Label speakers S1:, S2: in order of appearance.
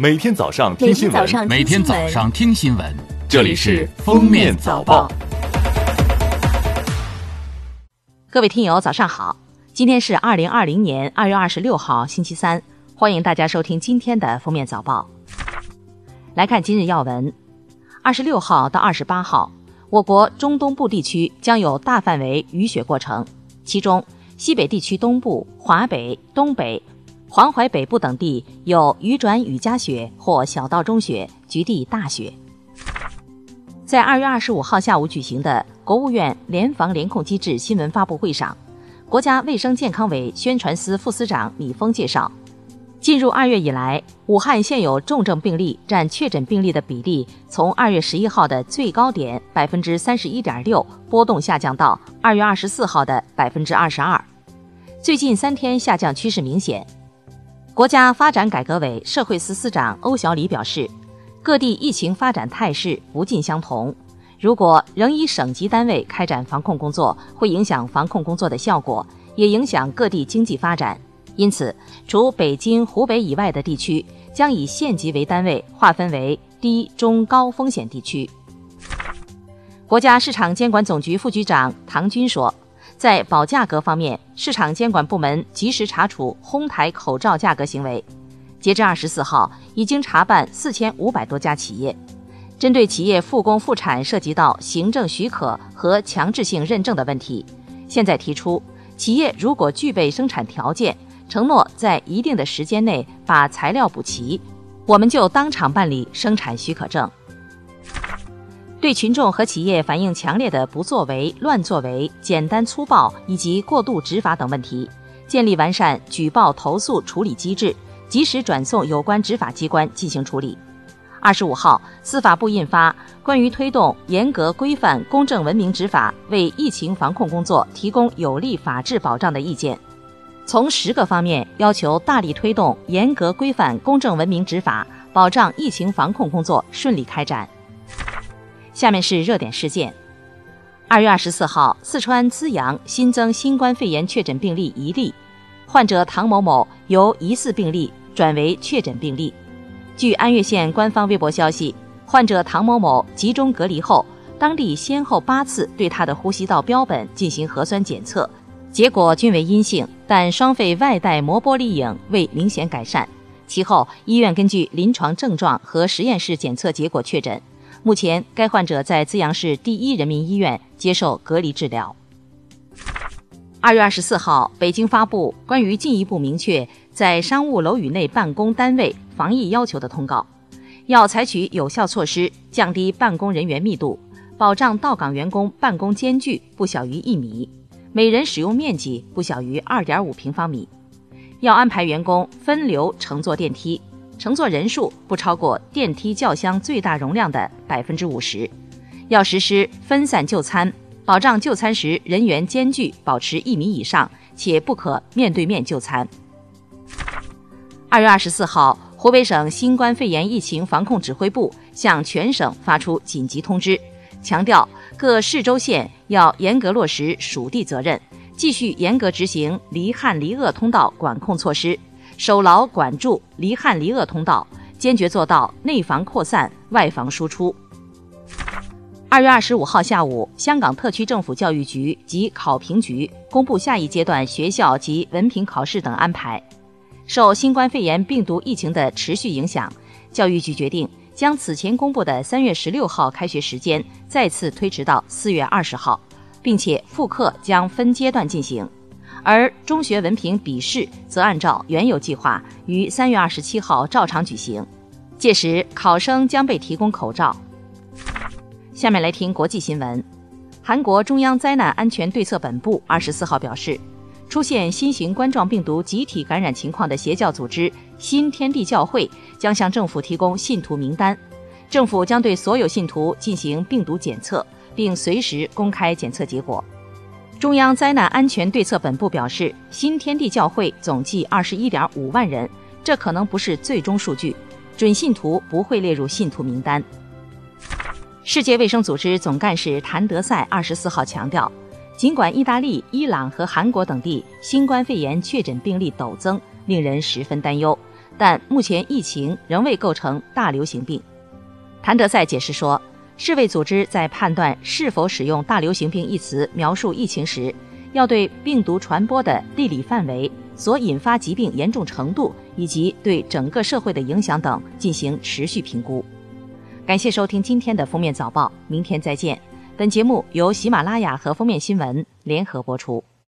S1: 每天早上听新闻，
S2: 每天早上听新闻，
S1: 这里是《封面早报》。
S3: 各位听友，早上好！今天是二零二零年二月二十六号，星期三，欢迎大家收听今天的《封面早报》。来看今日要闻：二十六号到二十八号，我国中东部地区将有大范围雨雪过程，其中西北地区东部、华北、东北。黄淮北部等地有雨转雨夹雪或小到中雪，局地大雪。在二月二十五号下午举行的国务院联防联控机制新闻发布会上，国家卫生健康委宣传司副司长米峰介绍，进入二月以来，武汉现有重症病例占确诊病例的比例，从二月十一号的最高点百分之三十一点六波动下降到二月二十四号的百分之二十二，最近三天下降趋势明显。国家发展改革委社会司司长欧小礼表示，各地疫情发展态势不尽相同，如果仍以省级单位开展防控工作，会影响防控工作的效果，也影响各地经济发展。因此，除北京、湖北以外的地区，将以县级为单位划分为低、中、高风险地区。国家市场监管总局副局长唐军说。在保价格方面，市场监管部门及时查处哄抬口罩价格行为。截至二十四号，已经查办四千五百多家企业。针对企业复工复产涉及到行政许可和强制性认证的问题，现在提出，企业如果具备生产条件，承诺在一定的时间内把材料补齐，我们就当场办理生产许可证。对群众和企业反映强烈的不作为、乱作为、简单粗暴以及过度执法等问题，建立完善举报投诉处理机制，及时转送有关执法机关进行处理。二十五号，司法部印发《关于推动严格规范、公正文明执法，为疫情防控工作提供有力法治保障的意见》，从十个方面要求大力推动严格规范、公正文明执法，保障疫情防控工作顺利开展。下面是热点事件。二月二十四号，四川资阳新增新冠肺炎确诊病例一例，患者唐某某由疑似病例转为确诊病例。据安岳县官方微博消息，患者唐某某集中隔离后，当地先后八次对他的呼吸道标本进行核酸检测，结果均为阴性，但双肺外带膜玻璃影未明显改善。其后，医院根据临床症状和实验室检测结果确诊。目前，该患者在资阳市第一人民医院接受隔离治疗。二月二十四号，北京发布关于进一步明确在商务楼宇内办公单位防疫要求的通告，要采取有效措施降低办公人员密度，保障到岗员工办公间距不小于一米，每人使用面积不小于二点五平方米，要安排员工分流乘坐电梯。乘坐人数不超过电梯轿厢最大容量的百分之五十，要实施分散就餐，保障就餐时人员间距保持一米以上，且不可面对面就餐。二月二十四号，湖北省新冠肺炎疫情防控指挥部向全省发出紧急通知，强调各市州县要严格落实属地责任，继续严格执行离汉离鄂通道管控措施。守牢管住离汉离鄂通道，坚决做到内防扩散、外防输出。二月二十五号下午，香港特区政府教育局及考评局公布下一阶段学校及文凭考试等安排。受新冠肺炎病毒疫情的持续影响，教育局决定将此前公布的三月十六号开学时间再次推迟到四月二十号，并且复课将分阶段进行。而中学文凭笔试则按照原有计划于三月二十七号照常举行，届时考生将被提供口罩。下面来听国际新闻。韩国中央灾难安全对策本部二十四号表示，出现新型冠状病毒集体感染情况的邪教组织新天地教会将向政府提供信徒名单，政府将对所有信徒进行病毒检测，并随时公开检测结果。中央灾难安全对策本部表示，新天地教会总计二十一点五万人，这可能不是最终数据，准信徒不会列入信徒名单。世界卫生组织总干事谭德赛二十四号强调，尽管意大利、伊朗和韩国等地新冠肺炎确诊病例陡增，令人十分担忧，但目前疫情仍未构成大流行病。谭德赛解释说，世卫组织在判断是否使用“大流行病”一词描述疫情时，要对病毒传播的地理范围、所引发疾病严重程度以及对整个社会的影响等进行持续评估。感谢收听今天的封面早报，明天再见。本节目由喜马拉雅和封面新闻联合播出。